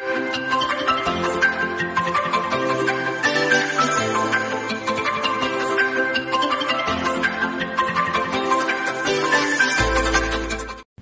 各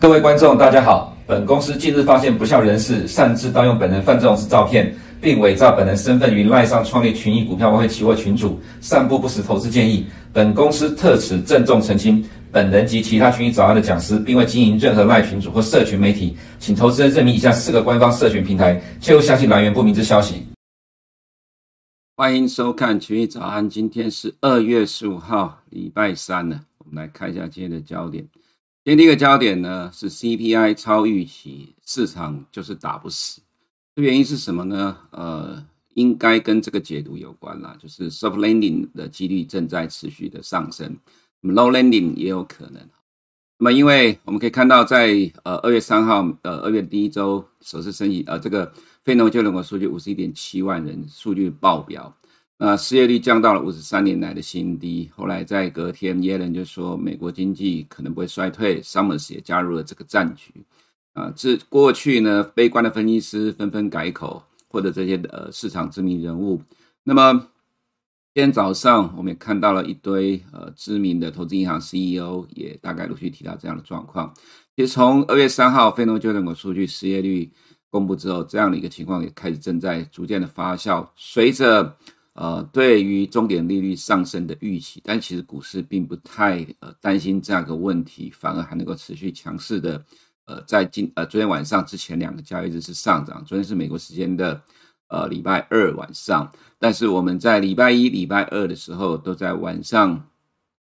位观众，大家好。本公司近日发现不肖人士擅自盗用本人范仲式照片，并伪造本人身份于赖上创立群益股票外汇期货群组，散布不实投资建议。本公司特此郑重澄清，本人及其他群益早安的讲师，并未经营任何赖群组或社群媒体，请投资人认明以下四个官方社群平台，切勿相信来源不明之消息。欢迎收看群益早安，今天是二月十五号，礼拜三了。我们来看一下今天的焦点。今天第一个焦点呢是 CPI 超预期，市场就是打不死。这原因是什么呢？呃，应该跟这个解读有关啦，就是 soft landing 的几率正在持续的上升，low landing 也有可能。那么，因为我们可以看到在，呃二月三号，呃二月第一周首次升息，呃这个非农就业人口数据五十一点七万人，数据爆表。那失业率降到了五十三年来的新低。后来在隔天，耶伦就说美国经济可能不会衰退，Summers 也加入了这个战局。啊，这过去呢，悲观的分析师纷纷改口，或者这些呃市场知名人物。那么今天早上，我们也看到了一堆呃知名的投资银行 CEO 也大概陆续提到这样的状况。其实从二月三号非农就业数据失业率公布之后，这样的一个情况也开始正在逐渐的发酵，随着。呃，对于终点利率上升的预期，但其实股市并不太呃担心这样一个问题，反而还能够持续强势的呃，在今呃昨天晚上之前两个交易日是上涨，昨天是美国时间的呃礼拜二晚上，但是我们在礼拜一、礼拜二的时候都在晚上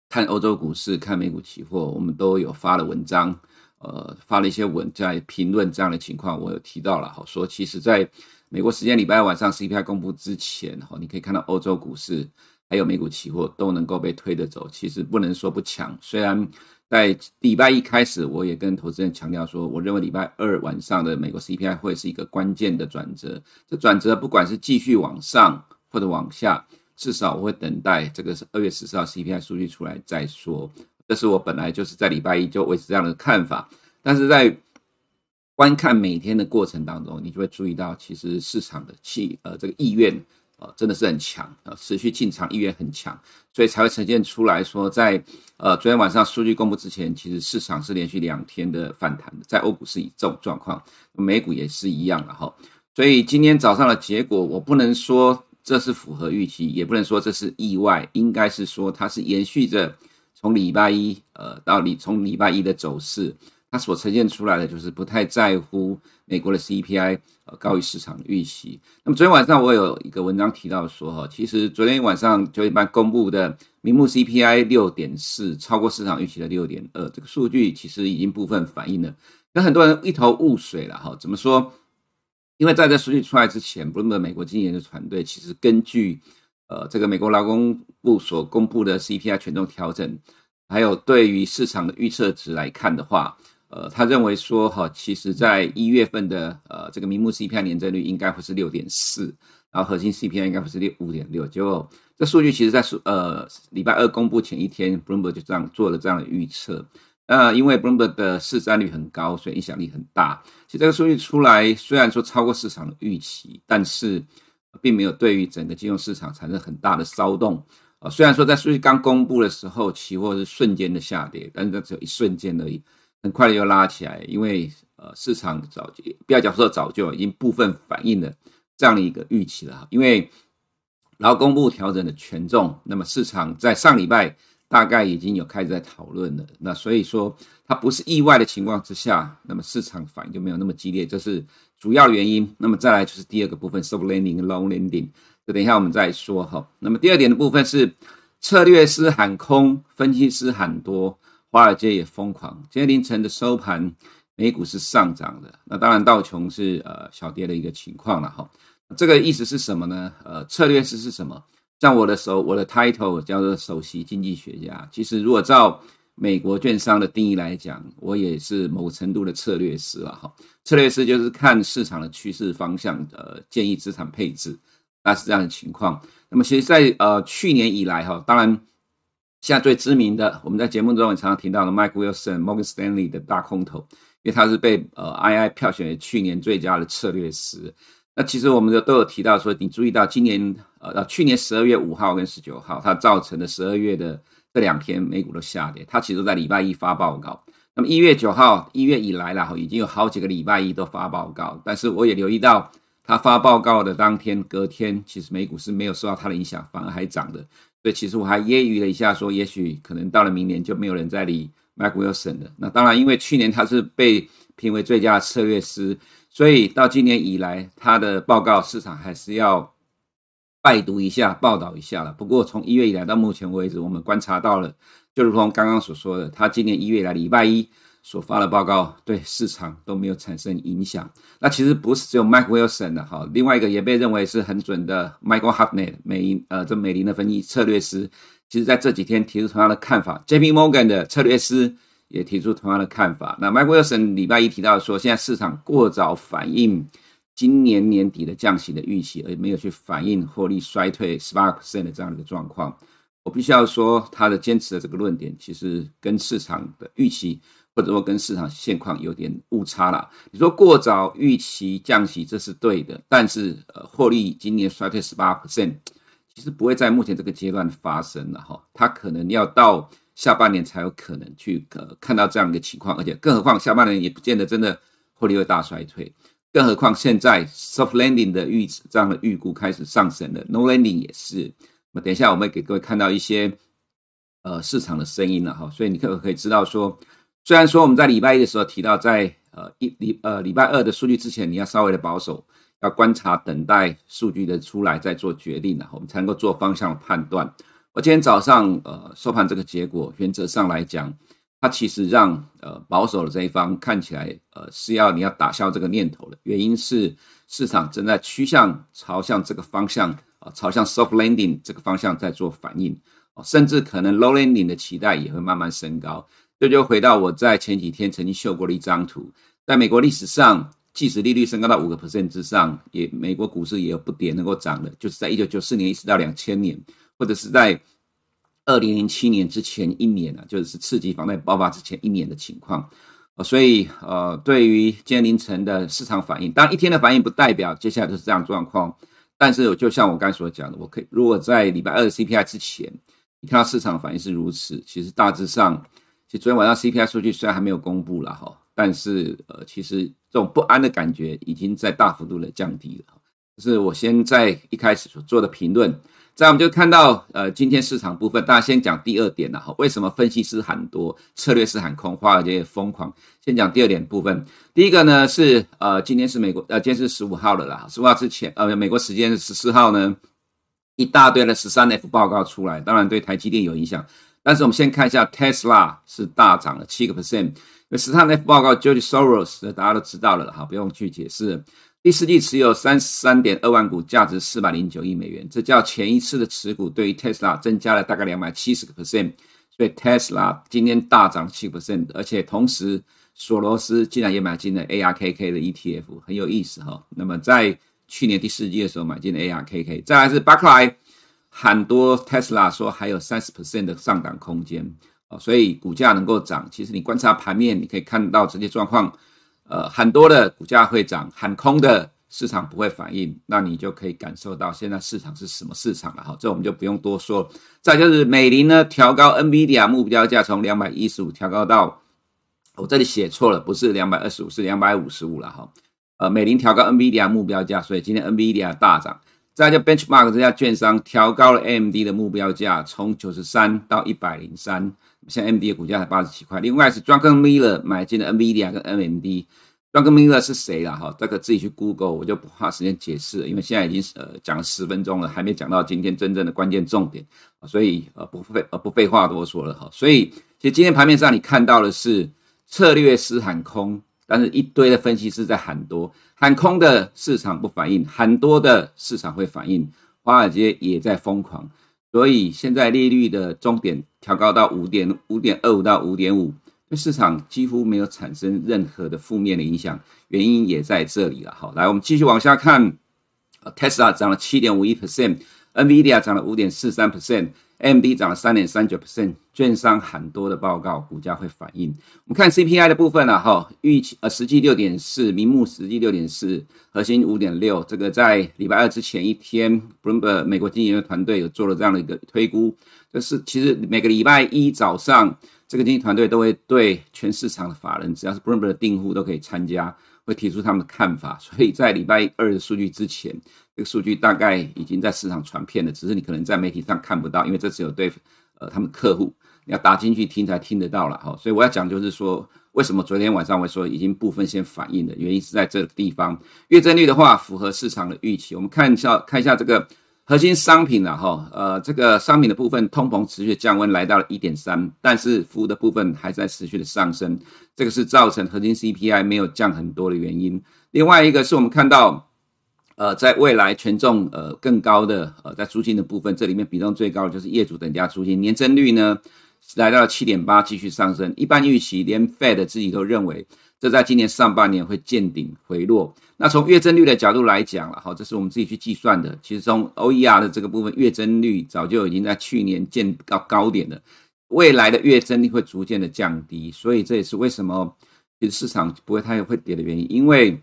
看欧洲股市、看美股期货，我们都有发了文章，呃，发了一些文在评论这样的情况，我有提到了，好说其实在。美国时间礼拜二晚上 CPI 公布之前，哈，你可以看到欧洲股市还有美股期货都能够被推着走，其实不能说不强。虽然在礼拜一开始，我也跟投资人强调说，我认为礼拜二晚上的美国 CPI 会是一个关键的转折。这转折不管是继续往上或者往下，至少我会等待这个是二月十四号 CPI 数据出来再说。这是我本来就是在礼拜一就维持这样的看法，但是在观看每天的过程当中，你就会注意到，其实市场的气呃这个意愿真的是很强啊、呃，持续进场意愿很强，所以才会呈现出来说在，呃昨天晚上数据公布之前，其实市场是连续两天的反弹的，在欧股是以这种状况，美股也是一样的哈。所以今天早上的结果，我不能说这是符合预期，也不能说这是意外，应该是说它是延续着从礼拜一呃到礼从礼拜一的走势。它所呈现出来的就是不太在乎美国的 CPI，呃，高于市场的预期。那么昨天晚上我有一个文章提到说，哈，其实昨天晚上九点半公布的明目 CPI 六点四，超过市场预期的六点二，这个数据其实已经部分反映了。那很多人一头雾水了，哈，怎么说？因为在这数据出来之前，Bloomberg 美国经济研究团队其实根据呃这个美国劳工部所公布的 CPI 权重调整，还有对于市场的预测值来看的话。呃，他认为说哈，其实在一月份的呃这个名目 CPI 年增率应该会是六点四，然后核心 CPI 应该会是六五点六。结果这数据其实在数呃礼拜二公布前一天，Bloomberg 就这样做了这样的预测。呃，因为 Bloomberg 的市占率很高，所以影响力很大。其实这个数据出来，虽然说超过市场的预期，但是并没有对于整个金融市场产生很大的骚动。呃，虽然说在数据刚公布的时候，期货是瞬间的下跌，但是这只有一瞬间而已。很快的又拉起来，因为呃市场早就不要讲说早就已经部分反映了这样的一个预期了。因为劳工部调整的权重，那么市场在上礼拜大概已经有开始在讨论了。那所以说它不是意外的情况之下，那么市场反应就没有那么激烈，这是主要原因。那么再来就是第二个部分，soft landing、low landing，这等一下我们再说哈。那么第二点的部分是策略师喊空，分析师喊多。华尔街也疯狂，今天凌晨的收盘，美股是上涨的。那当然道琼是呃小跌的一个情况了哈。这个意思是什么呢？呃，策略师是什么？像我的首我的 title 叫做首席经济学家。其实如果照美国券商的定义来讲，我也是某程度的策略师了哈。策略师就是看市场的趋势方向，呃，建议资产配置，那是这样的情况。那么其实在，在呃去年以来哈，当然。现在最知名的，我们在节目中也常常提到的，Mike Wilson、Morgan Stanley 的大空头，因为他是被呃 II 票选为去年最佳的策略师。那其实我们都有提到说，你注意到今年呃去年十二月五号跟十九号，它造成的十二月的这两天美股都下跌，它其实都在礼拜一发报告。那么一月九号一月以来了，已经有好几个礼拜一都发报告，但是我也留意到，他发报告的当天隔天，其实美股是没有受到它的影响，反而还涨的。所以其实我还揶揄了一下，说也许可能到了明年就没有人再理 Mike Wilson 了。那当然，因为去年他是被评为最佳策略师。所以到今年以来，他的报告市场还是要拜读一下、报道一下了。不过从一月以来到目前为止，我们观察到了，就如同刚刚所说的，他今年一月以来礼拜一所发的报告对市场都没有产生影响。那其实不是只有 Mike Wilson 的哈，另外一个也被认为是很准的 Michael Hartnett 美呃这美林的分析策略师，其实在这几天提出同样的看法。JP Morgan 的策略师。也提出同样的看法。那 Mike Wilson 礼拜一提到说，现在市场过早反映今年年底的降息的预期，而没有去反映获利衰退十八 percent 的这样的一个状况。我必须要说，他的坚持的这个论点，其实跟市场的预期，或者说跟市场现况有点误差了。你说过早预期降息，这是对的，但是呃，获利今年衰退十八 percent，其实不会在目前这个阶段发生了哈，它可能要到。下半年才有可能去呃看到这样一个情况，而且更何况下半年也不见得真的获利会大衰退，更何况现在 soft landing 的预这样的预估开始上升了，no landing 也是。那等一下我们会给各位看到一些呃市场的声音了哈，所以你可不可以知道说，虽然说我们在礼拜一的时候提到在呃一礼呃礼拜二的数据之前你要稍微的保守，要观察等待数据的出来再做决定了，我们才能够做方向的判断。我今天早上呃收盘这个结果，原则上来讲，它其实让呃保守的这一方看起来呃是要你要打消这个念头的，原因是市场正在趋向朝向这个方向啊、朝向 soft landing 这个方向在做反应，甚至可能 low landing 的期待也会慢慢升高。这就回到我在前几天曾经秀过的一张图，在美国历史上，即使利率升高到五个 percent 之上，也美国股市也有不跌能够涨的，就是在一九九四年一直到两千年。或者是在二零零七年之前一年啊，就是次级房贷爆发之前一年的情况，所以呃，对于今天凌晨的市场反应，当然一天的反应不代表接下来都是这样状况，但是就像我刚才所讲的，我可以如果在礼拜二 CPI 之前，你看到市场反应是如此，其实大致上，其实昨天晚上 CPI 数据虽然还没有公布了哈，但是呃，其实这种不安的感觉已经在大幅度的降低了，这是我先在一开始所做的评论。再我们就看到，呃，今天市场部分，大家先讲第二点了哈。为什么分析师喊多，策略师喊空，华尔街也疯狂？先讲第二点部分。第一个呢是，呃，今天是美国，呃，今天是十五号了啦。十五号之前，呃，美国时间是十四号呢，一大堆的十三 F 报告出来，当然对台积电有影响。但是我们先看一下，Tesla 是大涨了七个 percent。因为十三 F 报告，George Soros 大家都知道了哈，不用去解释。第四季持有三十三点二万股，价值四百零九亿美元，这较前一次的持股对于 Tesla 增加了大概两百七十个 percent，所以 Tesla 今天大涨七个 percent，而且同时索罗斯竟然也买进了 ARKK 的 ETF，很有意思哈。那么在去年第四季的时候买进了 ARKK，再来是巴克莱很多 Tesla 说还有三十 percent 的上档空间啊，所以股价能够涨，其实你观察盘面你可以看到这些状况。呃，很多的股价会涨，喊空的市场不会反应，那你就可以感受到现在市场是什么市场了哈。这我们就不用多说。再就是美林呢，调高 NVIDIA 目标价从两百一十五调高到，我这里写错了，不是两百二十五，是两百五十五了哈。呃，美林调高 NVIDIA 目标价，所以今天 NVIDIA 大涨。再就 Benchmark 这家券商调高了 AMD 的目标价，从九十三到一百零三。现在 AMD 的股价才八十七块。另外是 Druckenmiller 买进了 NVIDIA 跟 AMD。Druckenmiller 是谁了？哈，这个自己去 Google，我就不花时间解释了，因为现在已经呃讲了十分钟了，还没讲到今天真正的关键重点，所以呃不废呃不废话多说了哈。所以其实今天盘面上你看到的是策略师喊空，但是一堆的分析师在喊多。喊空的市场不反应，喊多的市场会反应。华尔街也在疯狂，所以现在利率的终点调高到五点五点二五到五点五，对市场几乎没有产生任何的负面的影响。原因也在这里了。好，来我们继续往下看，Tesla 涨了七点五一 percent，NVIDIA 涨了五点四三 percent。M D 涨了三点三九 percent，券商很多的报告，股价会反应。我们看 CPI 的部分呢，哈，预期呃实际六点四，名目实际六点四，核心五点六。这个在礼拜二之前一天，Bloomberg 美国经济研究团队有做了这样的一个推估。就是其实每个礼拜一早上，这个经济团队都会对全市场的法人，只要是 Bloomberg 的订户都可以参加，会提出他们的看法。所以在礼拜二的数据之前。这个数据大概已经在市场传遍了，只是你可能在媒体上看不到，因为这只有对呃他们客户你要打进去听才听得到了哈。所以我要讲就是说，为什么昨天晚上我说已经部分先反映的原因是在这个地方，月增率的话符合市场的预期。我们看一下看一下这个核心商品了哈，呃这个商品的部分通膨持续降温来到了一点三，但是服务的部分还在持续的上升，这个是造成核心 CPI 没有降很多的原因。另外一个是我们看到。呃，在未来权重呃更高的呃，在租金的部分，这里面比重最高的就是业主等价租金，年增率呢来到了七点八，继续上升。一般预期，连 Fed 自己都认为，这在今年上半年会见顶回落。那从月增率的角度来讲了，哈，这是我们自己去计算的。其实从 OER 的这个部分，月增率早就已经在去年见到高点了，未来的月增率会逐渐的降低，所以这也是为什么其实市场不会太会跌的原因，因为。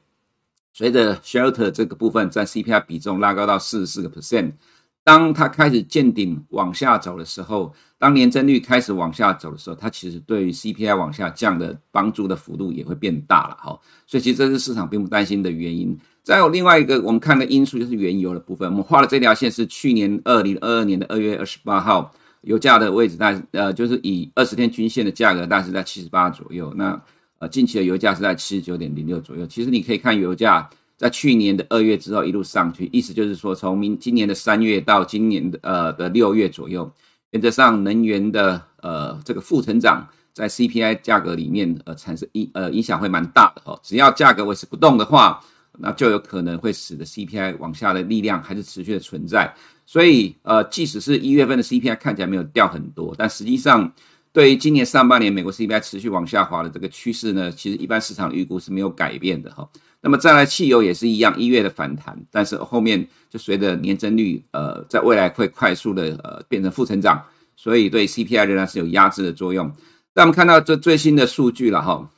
随着 Shelter 这个部分在 CPI 比重拉高到四十四个 percent，当它开始见顶往下走的时候，当年增率开始往下走的时候，它其实对于 CPI 往下降的帮助的幅度也会变大了哈。所以其实这是市场并不担心的原因。再有另外一个我们看的因素就是原油的部分，我们画的这条线是去年二零二二年的二月二十八号油价的位置，大呃就是以二十天均线的价格，大概是在七十八左右。那呃，近期的油价是在七十九点零六左右。其实你可以看油价在去年的二月之后一路上去，意思就是说，从明今年的三月到今年的呃的六月左右，原则上能源的呃这个负成长在 CPI 价格里面呃产生影呃影响会蛮大的哦。只要价格维持不动的话，那就有可能会使得 CPI 往下的力量还是持续的存在。所以呃，即使是一月份的 CPI 看起来没有掉很多，但实际上。对于今年上半年美国 CPI 持续往下滑的这个趋势呢，其实一般市场预估是没有改变的哈。那么再来汽油也是一样，一月的反弹，但是后面就随着年增率呃在未来会快速的呃变成负成长，所以对 CPI 仍然是有压制的作用。那我们看到这最新的数据了哈，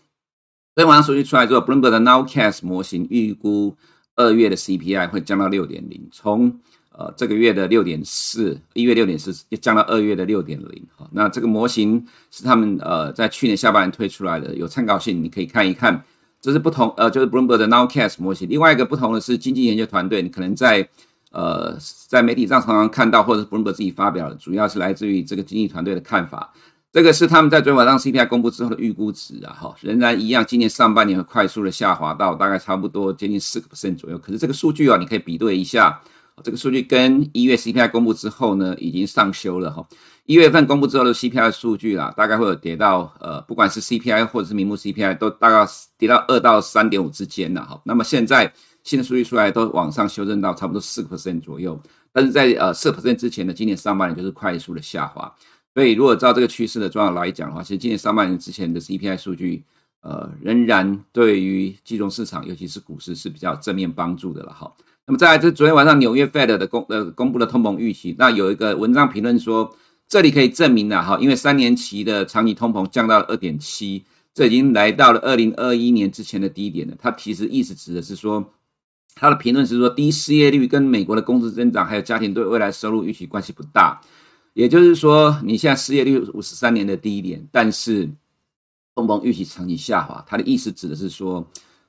昨天晚上数据出来之后，Bloomberg 的 Nowcast 模型预估二月的 CPI 会降到六点零，从呃，这个月的六点四，一月六点四，降到二月的六点零。那这个模型是他们呃在去年下半年推出来的，有参考性，你可以看一看。这是不同，呃，就是 Bloomberg 的 Nowcast 模型。另外一个不同的是，经济研究团队，你可能在呃在媒体上常常看到，或者是 Bloomberg 自己发表的，主要是来自于这个经济团队的看法。这个是他们在昨天晚上 CPI 公布之后的预估值啊，哈，仍然一样，今年上半年会快速的下滑到大概差不多接近四个 percent 左右。可是这个数据啊，你可以比对一下。这个数据跟一月 CPI 公布之后呢，已经上修了哈。一月份公布之后的 CPI 数据啦，大概会有跌到呃，不管是 CPI 或者是名目 CPI，都大概跌到二到三点五之间了哈。那么现在新的数据出来都往上修正到差不多四个 percent 左右，但是在呃四 percent 之前的今年上半年就是快速的下滑。所以如果照这个趋势的状况来讲的话，其实今年上半年之前的 CPI 数据，呃，仍然对于金融市场，尤其是股市是比较正面帮助的了哈。那么再来，这昨天晚上纽约 Fed 的公呃公布的通膨预期，那有一个文章评论说，这里可以证明了哈，因为三年期的长期通膨降到了二点七，这已经来到了二零二一年之前的低点了。它其实意思指的是说，他的评论是说，低失业率跟美国的工资增长还有家庭对未来收入预期关系不大，也就是说，你现在失业率五十三年的低点，但是通膨预期长期下滑，它的意思指的是说。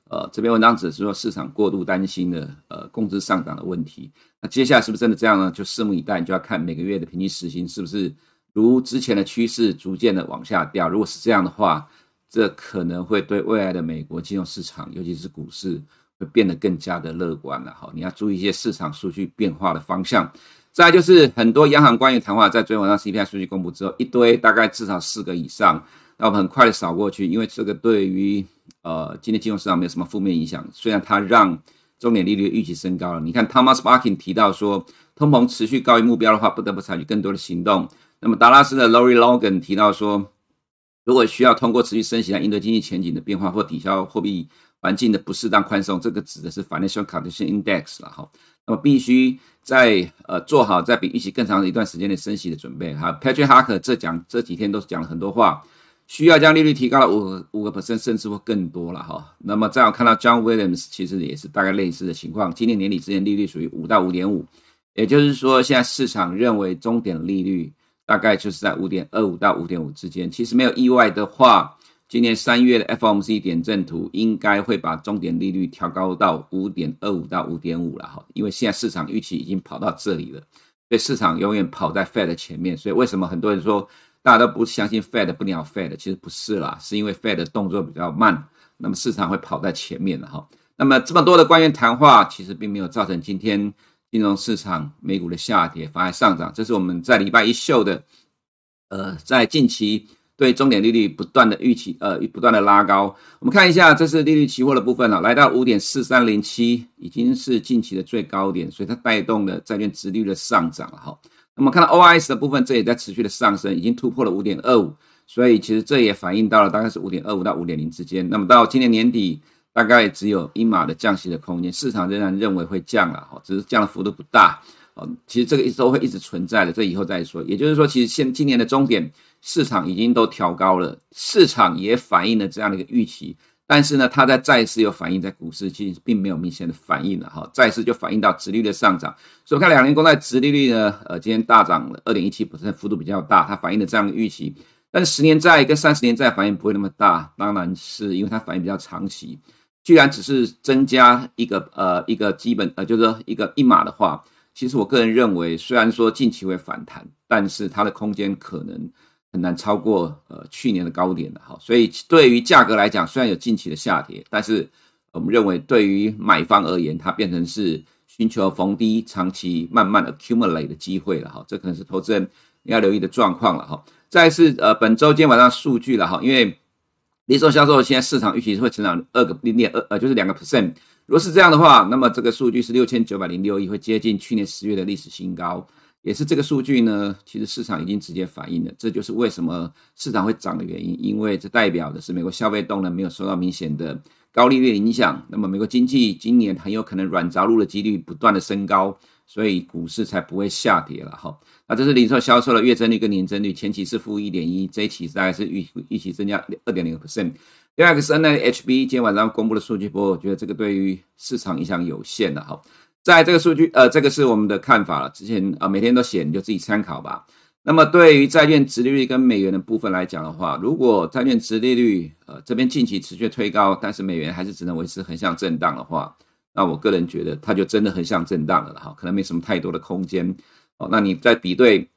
呃，这篇文章只是说市场过度担心的呃工资上涨的问题。那接下来是不是真的这样呢？就拭目以待，你就要看每个月的平均时薪是不是如之前的趋势逐渐的往下掉。如果是这样的话，这可能会对未来的美国金融市场，尤其是股市，会变得更加的乐观了。哈，你要注意一些市场数据变化的方向。再就是很多央行官员谈话，在昨天晚上 CPI 数据公布之后，一堆大概至少四个以上，那我很快的扫过去，因为这个对于呃，今天金融市场没有什么负面影响，虽然它让重点利率预期升高了。你看，Thomas Barkin 提到说，通膨持续高于目标的话，不得不采取更多的行动。那么达拉斯的 Lori Logan 提到说，如果需要通过持续升息来应对经济前景的变化或抵消货币环境的不适当宽松，这个指的是 Financial Condition Index 了哈。那么必须在呃做好在比预期更长的一段时间内升息的准备。哈，Patrick Harker 这讲这几天都是讲了很多话，需要将利率提高到五五个 percent 甚至会更多了哈。那么再有看到 John Williams 其实也是大概类似的情况，今年年底之前利率属于五到五点五，也就是说现在市场认为终点利率大概就是在五点二五到五点五之间。其实没有意外的话。今年三月的 FOMC 点阵图应该会把终点利率调高到五点二五到五点五了哈，因为现在市场预期已经跑到这里了，所以市场永远跑在 Fed 前面。所以为什么很多人说大家都不相信 Fed 不鸟 Fed？其实不是啦，是因为 Fed 的动作比较慢，那么市场会跑在前面的哈。那么这么多的官员谈话，其实并没有造成今天金融市场美股的下跌，反而上涨。这是我们在礼拜一秀的，呃，在近期。对终点利率不断的预期，呃，不断的拉高。我们看一下，这是利率期货的部分了，来到五点四三零七，已经是近期的最高点，所以它带动了债券殖率的上涨了哈。那么看到 OIS 的部分，这也在持续的上升，已经突破了五点二五，所以其实这也反映到了大概是五点二五到五点零之间。那么到今年年底，大概只有一码的降息的空间，市场仍然认为会降了哈，只是降的幅度不大。哦，其实这个一直都会一直存在的，这以后再说。也就是说，其实现今年的终点市场已经都调高了，市场也反映了这样的一个预期。但是呢，它在债市有反映在股市，其实并没有明显的反应了哈。债市就反映到殖利率的上涨。所以看两年公债殖利率呢，呃，今天大涨了二点一七%，幅度比较大，它反映了这样的预期。但是十年债跟三十年债反应不会那么大，当然是因为它反应比较长期。居然只是增加一个呃一个基本呃，就是说一个一码的话。其实我个人认为，虽然说近期会反弹，但是它的空间可能很难超过呃去年的高点的哈。所以对于价格来讲，虽然有近期的下跌，但是我们认为对于买方而言，它变成是寻求逢低长期慢慢 accumulate 的机会了哈。这可能是投资人要留意的状况了哈。再是呃本周今天晚上数据了哈，因为零售销售现在市场预期是会成长二个零点二呃就是两个 percent。如果是这样的话，那么这个数据是六千九百零六亿，会接近去年十月的历史新高，也是这个数据呢，其实市场已经直接反映了，这就是为什么市场会涨的原因，因为这代表的是美国消费动能没有受到明显的高利率影响，那么美国经济今年很有可能软着陆的几率不断的升高，所以股市才不会下跌了哈。那这是零售销售的月增率跟年增率，前期是负一点一，这一期大概是预预期增加二点零个 percent。第二个是 NAHB 今天晚上公布的数据，不过我觉得这个对于市场影响有限的哈。在这个数据，呃，这个是我们的看法了。之前啊、每天都写，你就自己参考吧。那么对于债券殖利率跟美元的部分来讲的话，如果债券殖利率呃这边近期持续推高，但是美元还是只能维持横向震荡的话，那我个人觉得它就真的横向震荡了哈，可能没什么太多的空间。哦，那你在比对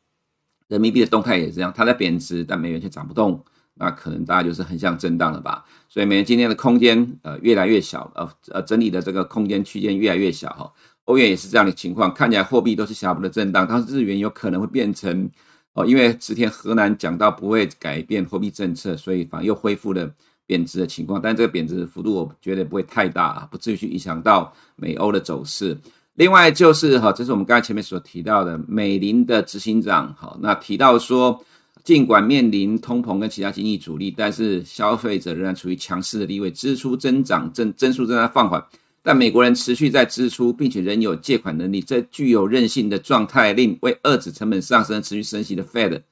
人民币的动态也是这样，它在贬值，但美元却涨不动。那可能大家就是横向震荡了吧，所以美元今天的空间呃越来越小，呃呃整理的这个空间区间越来越小哈。欧元也是这样的情况，看起来货币都是小幅的震荡，但是日元有可能会变成哦，因为之前荷兰讲到不会改变货币政策，所以反而又恢复了贬值的情况，但这个贬值幅度我觉得不会太大啊，不至于去影响到美欧的走势。另外就是哈，这是我们刚才前面所提到的美林的执行长哈，那提到说。尽管面临通膨跟其他经济阻力，但是消费者仍然处于强势的地位，支出增长增增速正在放缓，但美国人持续在支出，并且仍有借款能力，这具有韧性的状态令为遏制成本上升、持续升息的 Fed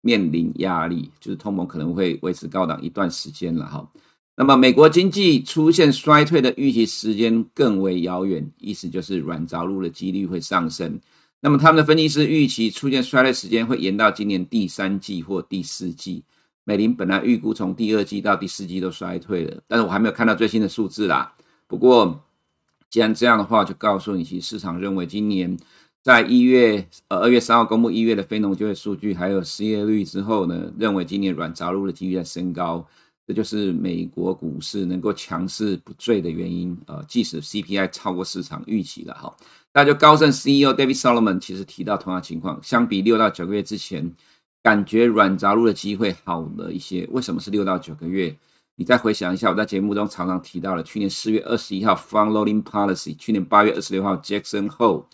面临压力，就是通膨可能会维持高档一段时间了哈。那么美国经济出现衰退的预期时间更为遥远，意思就是软着陆的几率会上升。那么他们的分析师预期出现衰退时间会延到今年第三季或第四季。美林本来预估从第二季到第四季都衰退了，但是我还没有看到最新的数字啦。不过既然这样的话，就告诉你，其实市场认为今年在一月呃二月三号公布一月的非农就业数据，还有失业率之后呢，认为今年软着陆的几率在升高。这就是美国股市能够强势不坠的原因。呃，即使 CPI 超过市场预期了哈。那就高盛 CEO David Solomon 其实提到同样情况，相比六到九个月之前，感觉软着陆的机会好了一些。为什么是六到九个月？你再回想一下，我在节目中常常提到了，去年四月二十一号 Front Loading Policy，去年八月二十六号 Jackson Hole，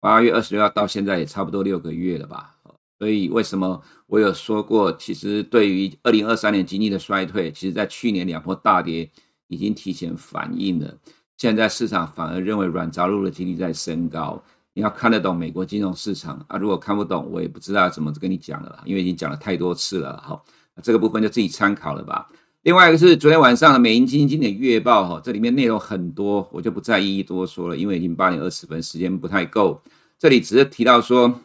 八月二十六号到现在也差不多六个月了吧？所以为什么我有说过，其实对于二零二三年经济的衰退，其实在去年两波大跌已经提前反映了。现在市场反而认为软着陆的几率在升高。你要看得懂美国金融市场啊，如果看不懂，我也不知道怎么跟你讲了，因为已经讲了太多次了。好，这个部分就自己参考了吧。另外一个是昨天晚上的美银基金经理月报，哈，这里面内容很多，我就不再一一多说了，因为已经八点二十分，时间不太够。这里只是提到说，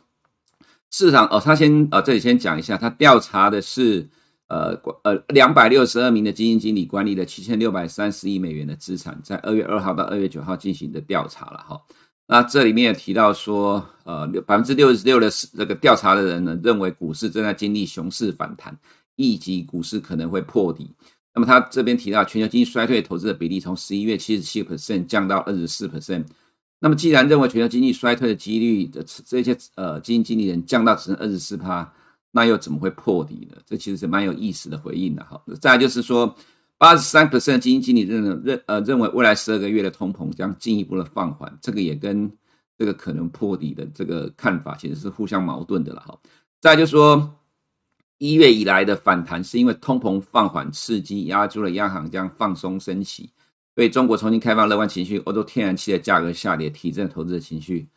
市场哦，他先呃，这里先讲一下，他调查的是呃呃两百六十二名的基金经理管理的七千六百三十亿美元的资产，在二月二号到二月九号进行的调查了哈。那这里面也提到说，呃，百分之六十六的这个调查的人呢，认为股市正在经历熊市反弹，以及股市可能会破底。那么他这边提到，全球经济衰退投资的比例从十一月七十七 percent 降到二十四 percent。那么既然认为全球经济衰退的几率的这些呃基金经理人降到只剩二十四趴，那又怎么会破底呢？这其实是蛮有意思的回应的哈。再就是说。八十三 percent 基金经理认认呃认为未来十二个月的通膨将进一步的放缓，这个也跟这个可能破底的这个看法其实是互相矛盾的了哈。再就是说，一月以来的反弹是因为通膨放缓刺激压住了央行将放松升息，对中国重新开放乐观情绪，欧洲天然气的价格下跌提振投资的情绪，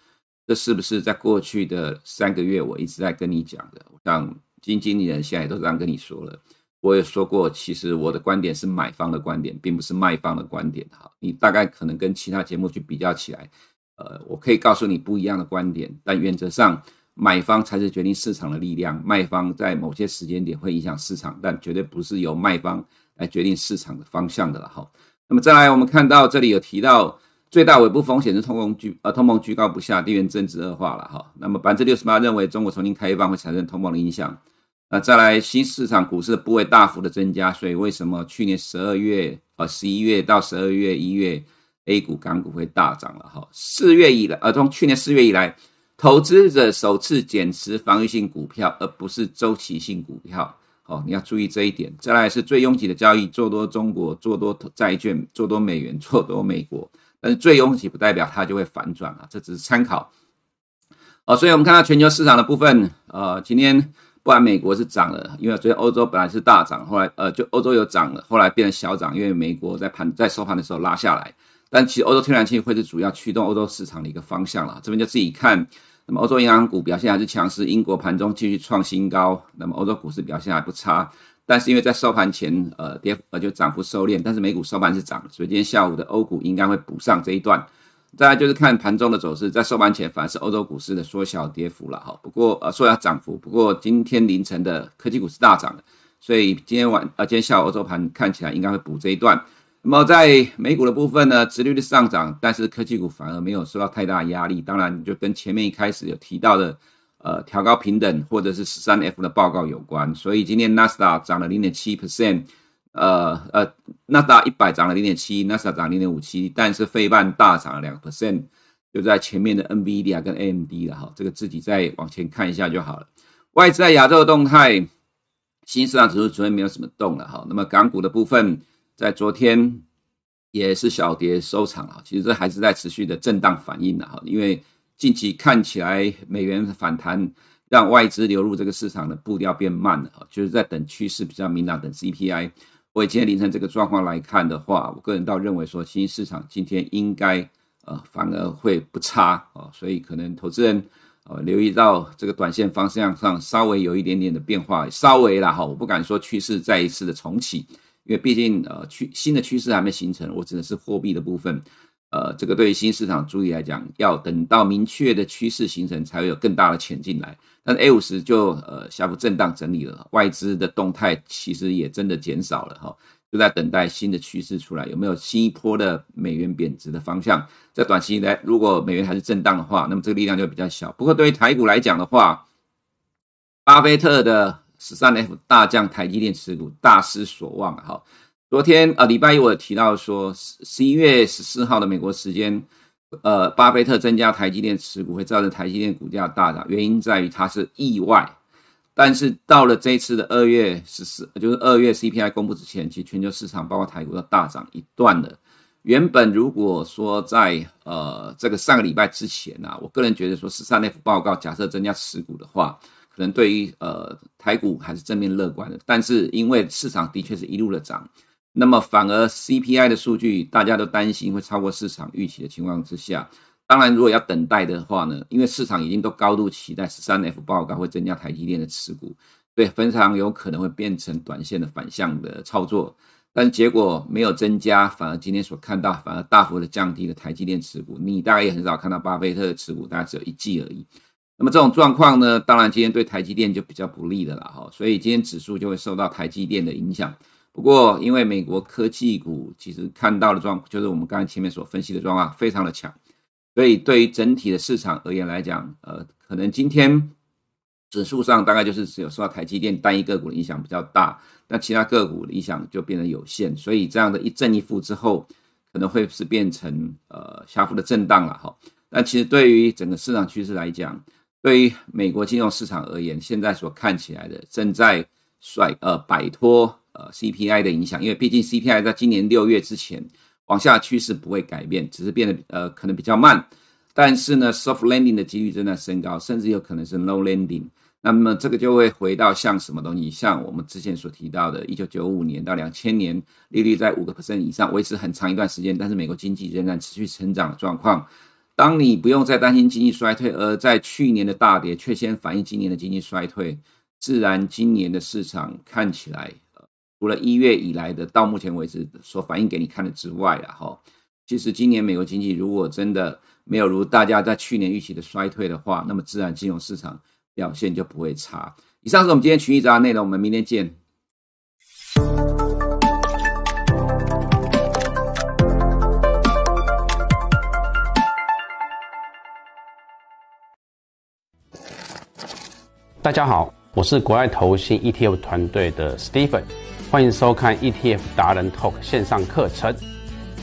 这是不是在过去的三个月我一直在跟你讲的？我想基金经理人现在都这样跟你说了。我也说过，其实我的观点是买方的观点，并不是卖方的观点。哈，你大概可能跟其他节目去比较起来，呃，我可以告诉你不一样的观点，但原则上买方才是决定市场的力量，卖方在某些时间点会影响市场，但绝对不是由卖方来决定市场的方向的了。哈，那么再来，我们看到这里有提到最大尾部风险是通膨居呃通膨居高不下，地缘政治恶化了。哈，那么百分之六十八认为中国重新开放会产生通膨的影响。那再来，新市场股市的部位大幅的增加，所以为什么去年十二月、呃十一月到十二月、一月，A 股、港股会大涨了？哈，四月以来，呃，从去年四月以来，投资者首次减持防御性股票，而不是周期性股票。哦，你要注意这一点。再来是最拥挤的交易，做多中国，做多债券，做多美元，做多美国。但是最拥挤不代表它就会反转啊，这只是参考。哦，所以我们看到全球市场的部分，呃，今天。不然美国是涨了，因为昨天欧洲本来是大涨，后来呃就欧洲有涨了，后来变成小涨，因为美国在盘在收盘的时候拉下来。但其实欧洲天然气会是主要驱动欧洲市场的一个方向了，这边就自己看。那么欧洲银行股表现还是强势，英国盘中继续创新高。那么欧洲股市表现还不差，但是因为在收盘前呃跌呃就涨幅收敛，但是美股收盘是涨，所以今天下午的欧股应该会补上这一段。再来就是看盘中的走势，在收盘前反而是欧洲股市的缩小跌幅了哈。不过呃缩小涨幅，不过今天凌晨的科技股是大涨的，所以今天晚呃今天下午欧洲盘看起来应该会补这一段。那么在美股的部分呢，殖率的上涨，但是科技股反而没有受到太大压力。当然就跟前面一开始有提到的呃调高评等或者是十三 F 的报告有关。所以今天纳斯达涨了零点七 percent。呃呃，纳斯达一百涨了零点七，纳斯达涨零点五七，但是费半大涨了两个 percent，就在前面的 NVIDIA 跟 AMD 了哈，这个自己再往前看一下就好了。外资在亚洲的动态，新市场指数昨天没有什么动了哈，那么港股的部分在昨天也是小跌收场了，其实这还是在持续的震荡反应的哈，因为近期看起来美元反弹让外资流入这个市场的步调变慢了哈，就是在等趋势比较明朗，等 CPI。我今天凌晨这个状况来看的话，我个人倒认为说，新兴市场今天应该呃反而会不差哦，所以可能投资人呃留意到这个短线方向上稍微有一点点的变化，稍微啦哈，我不敢说趋势再一次的重启，因为毕竟呃趋新的趋势还没形成，我指的是货币的部分。呃，这个对于新市场主力来讲，要等到明确的趋势形成，才会有更大的钱进来。但 A 五十就呃小幅震荡整理了，外资的动态其实也真的减少了哈，就在等待新的趋势出来，有没有新一波的美元贬值的方向？在短期内，如果美元还是震荡的话，那么这个力量就比较小。不过对于台股来讲的话，巴菲特的十三 F 大降台积电持股大失所望哈。昨天呃，礼拜一我有提到说，十一月十四号的美国时间，呃，巴菲特增加台积电持股会造成台积电股价大涨，原因在于它是意外。但是到了这一次的二月十四，就是二月 CPI 公布之前，其实全球市场包括台股都大涨一段了。原本如果说在呃这个上个礼拜之前啊，我个人觉得说十三 F 报告假设增加持股的话，可能对于呃台股还是正面乐观的。但是因为市场的确是一路的涨。那么反而 CPI 的数据大家都担心会超过市场预期的情况之下，当然如果要等待的话呢，因为市场已经都高度期待十三 F 报告会增加台积电的持股，对，非常有可能会变成短线的反向的操作。但结果没有增加，反而今天所看到反而大幅的降低了台积电持股。你大概也很少看到巴菲特的持股，大概只有一季而已。那么这种状况呢，当然今天对台积电就比较不利的了哈。所以今天指数就会受到台积电的影响。不过因为美国科技股其实看到的状况，就是我们刚才前面所分析的状况非常的强，所以对于整体的市场而言来讲，呃，可能今天。指数上大概就是只有受到台积电单一个股的影响比较大，但其他个股的影响就变得有限，所以这样的一正一负之后，可能会是变成呃小幅的震荡了哈。但其实对于整个市场趋势来讲，对于美国金融市场而言，现在所看起来的正在甩呃摆脱呃 CPI 的影响，因为毕竟 CPI 在今年六月之前往下趋势不会改变，只是变得呃可能比较慢，但是呢 soft landing 的几率正在升高，甚至有可能是 no landing。那么这个就会回到像什么东西，像我们之前所提到的，一九九五年到两千年，利率在五个 percent 以上维持很长一段时间，但是美国经济仍然持续成长的状况。当你不用再担心经济衰退，而在去年的大跌却先反映今年的经济衰退，自然今年的市场看起来，除了一月以来的到目前为止所反映给你看的之外，然后其实今年美国经济如果真的没有如大家在去年预期的衰退的话，那么自然金融市场。表现就不会差。以上是我们今天群益早安内容，我们明天见。大家好，我是国外投信 ETF 团队的 Stephen，欢迎收看 ETF 达人 Talk 线上课程。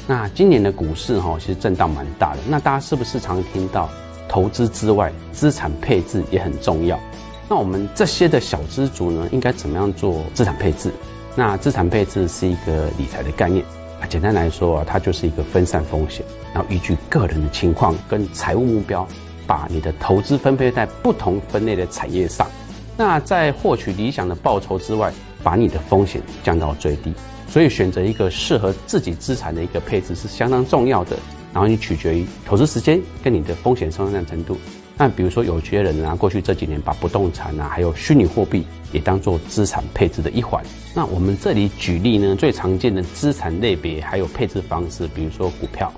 那今年的股市哈，其实震荡蛮大的。那大家是不是常听到？投资之外，资产配置也很重要。那我们这些的小资族呢，应该怎么样做资产配置？那资产配置是一个理财的概念啊，简单来说啊，它就是一个分散风险，然后依据个人的情况跟财务目标，把你的投资分配在不同分类的产业上。那在获取理想的报酬之外，把你的风险降到最低。所以选择一个适合自己资产的一个配置是相当重要的。然后你取决于投资时间跟你的风险承担程度。那比如说有些人啊，过去这几年把不动产啊，还有虚拟货币也当做资产配置的一环。那我们这里举例呢，最常见的资产类别还有配置方式，比如说股票、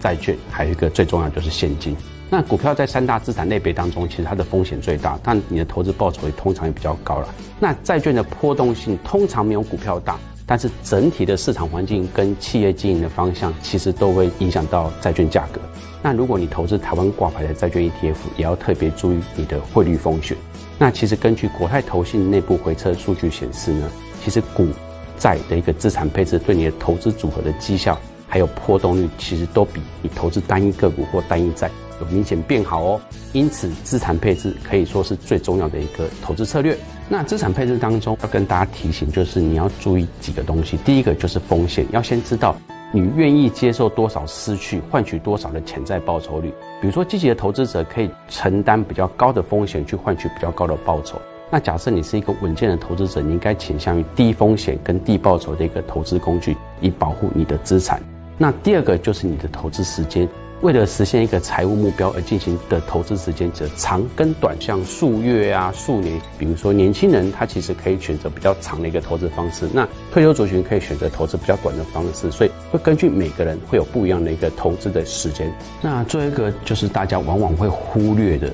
债券，还有一个最重要就是现金。那股票在三大资产类别当中，其实它的风险最大，但你的投资报酬也通常也比较高了。那债券的波动性通常没有股票大。但是整体的市场环境跟企业经营的方向，其实都会影响到债券价格。那如果你投资台湾挂牌的债券 ETF，也要特别注意你的汇率风险。那其实根据国泰投信内部回测数据显示呢，其实股债的一个资产配置对你的投资组合的绩效还有波动率，其实都比你投资单一个股或单一债有明显变好哦。因此，资产配置可以说是最重要的一个投资策略。那资产配置当中要跟大家提醒，就是你要注意几个东西。第一个就是风险，要先知道你愿意接受多少失去，换取多少的潜在报酬率。比如说，积极的投资者可以承担比较高的风险，去换取比较高的报酬。那假设你是一个稳健的投资者，你应该倾向于低风险跟低报酬的一个投资工具，以保护你的资产。那第二个就是你的投资时间。为了实现一个财务目标而进行的投资时间，则长跟短，像数月啊、数年。比如说，年轻人他其实可以选择比较长的一个投资方式，那退休族群可以选择投资比较短的方式。所以，会根据每个人会有不一样的一个投资的时间。那最后一个就是大家往往会忽略的，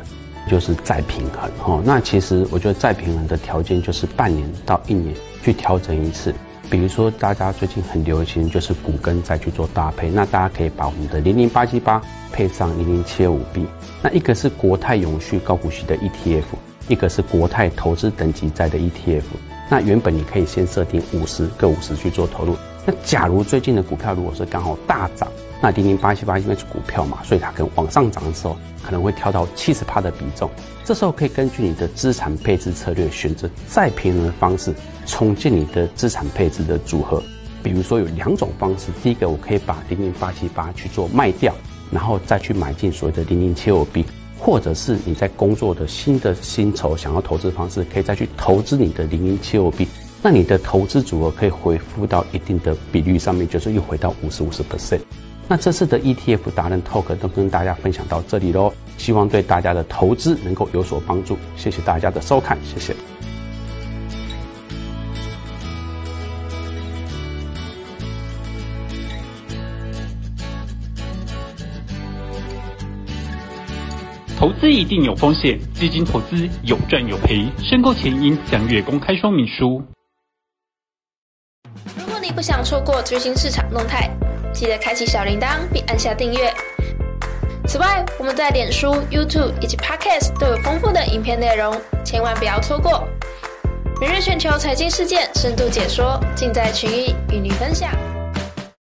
就是再平衡哈。那其实我觉得再平衡的条件就是半年到一年去调整一次。比如说，大家最近很流行就是股跟债去做搭配，那大家可以把我们的零零八七八配上零零七二五 B，那一个是国泰永续高股息的 ETF，一个是国泰投资等级债的 ETF。那原本你可以先设定五十个五十去做投入，那假如最近的股票如果是刚好大涨，那零零八七八因为是股票嘛，所以它可能往上涨的时候可能会跳到七十趴的比重，这时候可以根据你的资产配置策略选择再平衡的方式。重建你的资产配置的组合，比如说有两种方式。第一个，我可以把零零八七八去做卖掉，然后再去买进所谓的零零七五 B，或者是你在工作的新的薪酬想要投资方式，可以再去投资你的零零七五 B，那你的投资组合可以回复到一定的比率上面，就是又回到五十五十 percent。那这次的 ETF 达人 Talk 都跟大家分享到这里喽，希望对大家的投资能够有所帮助。谢谢大家的收看，谢谢。投资一定有风险，基金投资有赚有赔，申购前应详阅公开说明书。如果你不想错过最新市场动态，记得开启小铃铛并按下订阅。此外，我们在脸书、YouTube 以及 Podcast 都有丰富的影片内容，千万不要错过。每日全球财经事件深度解说，尽在群益与您分享。